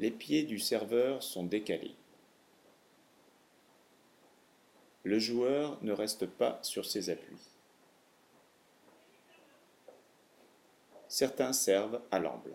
les pieds du serveur sont décalés. Le joueur ne reste pas sur ses appuis. Certains servent à l'amble.